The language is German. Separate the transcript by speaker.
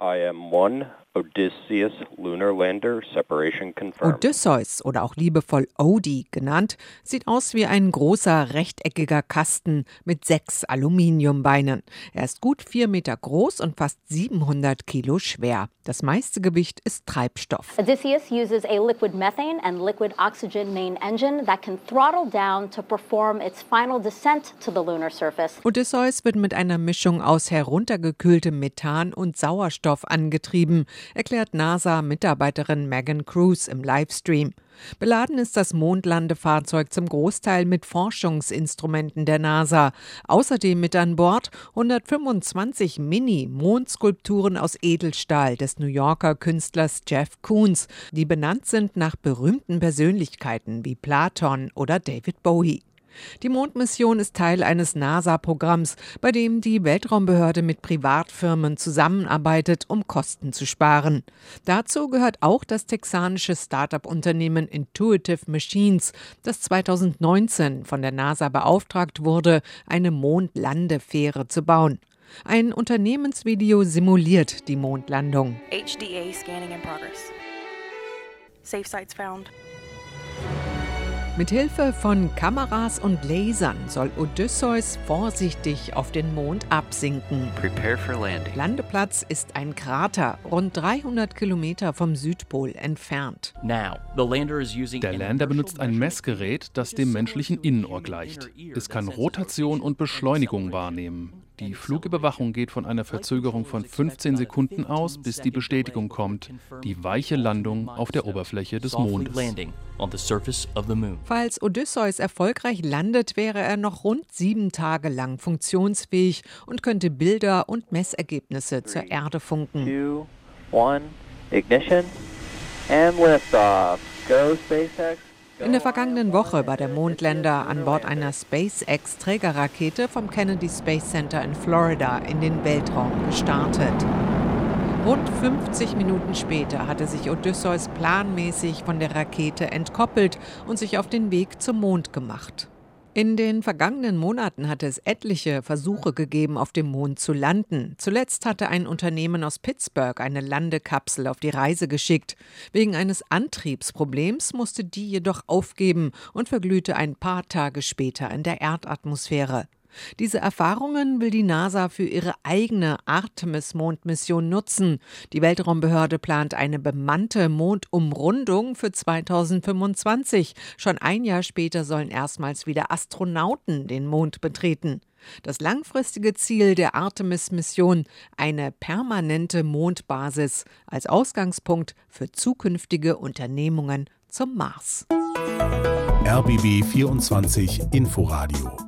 Speaker 1: I am one Odysseus Lunar Lander Separation confirmed.
Speaker 2: Odysseus oder auch liebevoll Odie genannt, sieht aus wie ein großer rechteckiger Kasten mit sechs Aluminiumbeinen. Er ist gut vier Meter groß und fast 700 Kilo schwer. Das meiste Gewicht ist Treibstoff.
Speaker 3: Odysseus uses a liquid methane and liquid oxygen main engine that can throttle down to perform its final descent to the lunar surface.
Speaker 2: Odysseus wird mit einer Mischung aus heruntergekühltem Methan und Sauerstoff angetrieben erklärt NASA-Mitarbeiterin Megan Cruz im Livestream. Beladen ist das Mondlandefahrzeug zum Großteil mit Forschungsinstrumenten der NASA. Außerdem mit an Bord 125 Mini-Mondskulpturen aus Edelstahl des New Yorker Künstlers Jeff Koons, die benannt sind nach berühmten Persönlichkeiten wie Platon oder David Bowie. Die Mondmission ist Teil eines NASA-Programms, bei dem die Weltraumbehörde mit Privatfirmen zusammenarbeitet, um Kosten zu sparen. Dazu gehört auch das texanische Start-up-Unternehmen Intuitive Machines, das 2019 von der NASA beauftragt wurde, eine Mondlandefähre zu bauen. Ein Unternehmensvideo simuliert die Mondlandung. HDA scanning in progress. Safe sites found. Mit Hilfe von Kameras und Lasern soll Odysseus vorsichtig auf den Mond absinken. Landeplatz ist ein Krater, rund 300 Kilometer vom Südpol entfernt.
Speaker 4: Der Lander benutzt ein Messgerät, das dem menschlichen Innenohr gleicht. Es kann Rotation und Beschleunigung wahrnehmen. Die Flugüberwachung geht von einer Verzögerung von 15 Sekunden aus, bis die Bestätigung kommt, die weiche Landung auf der Oberfläche des Mondes.
Speaker 2: Falls Odysseus erfolgreich landet, wäre er noch rund sieben Tage lang funktionsfähig und könnte Bilder und Messergebnisse zur Erde funken. Two, one, ignition and liftoff. Go SpaceX. In der vergangenen Woche war der Mondländer an Bord einer SpaceX-Trägerrakete vom Kennedy Space Center in Florida in den Weltraum gestartet. Rund 50 Minuten später hatte sich Odysseus planmäßig von der Rakete entkoppelt und sich auf den Weg zum Mond gemacht. In den vergangenen Monaten hatte es etliche Versuche gegeben, auf dem Mond zu landen. Zuletzt hatte ein Unternehmen aus Pittsburgh eine Landekapsel auf die Reise geschickt. Wegen eines Antriebsproblems musste die jedoch aufgeben und verglühte ein paar Tage später in der Erdatmosphäre. Diese Erfahrungen will die NASA für ihre eigene Artemis-Mondmission nutzen. Die Weltraumbehörde plant eine bemannte Mondumrundung für 2025. Schon ein Jahr später sollen erstmals wieder Astronauten den Mond betreten. Das langfristige Ziel der Artemis-Mission eine permanente Mondbasis als Ausgangspunkt für zukünftige Unternehmungen zum Mars.
Speaker 5: RBB 24 Inforadio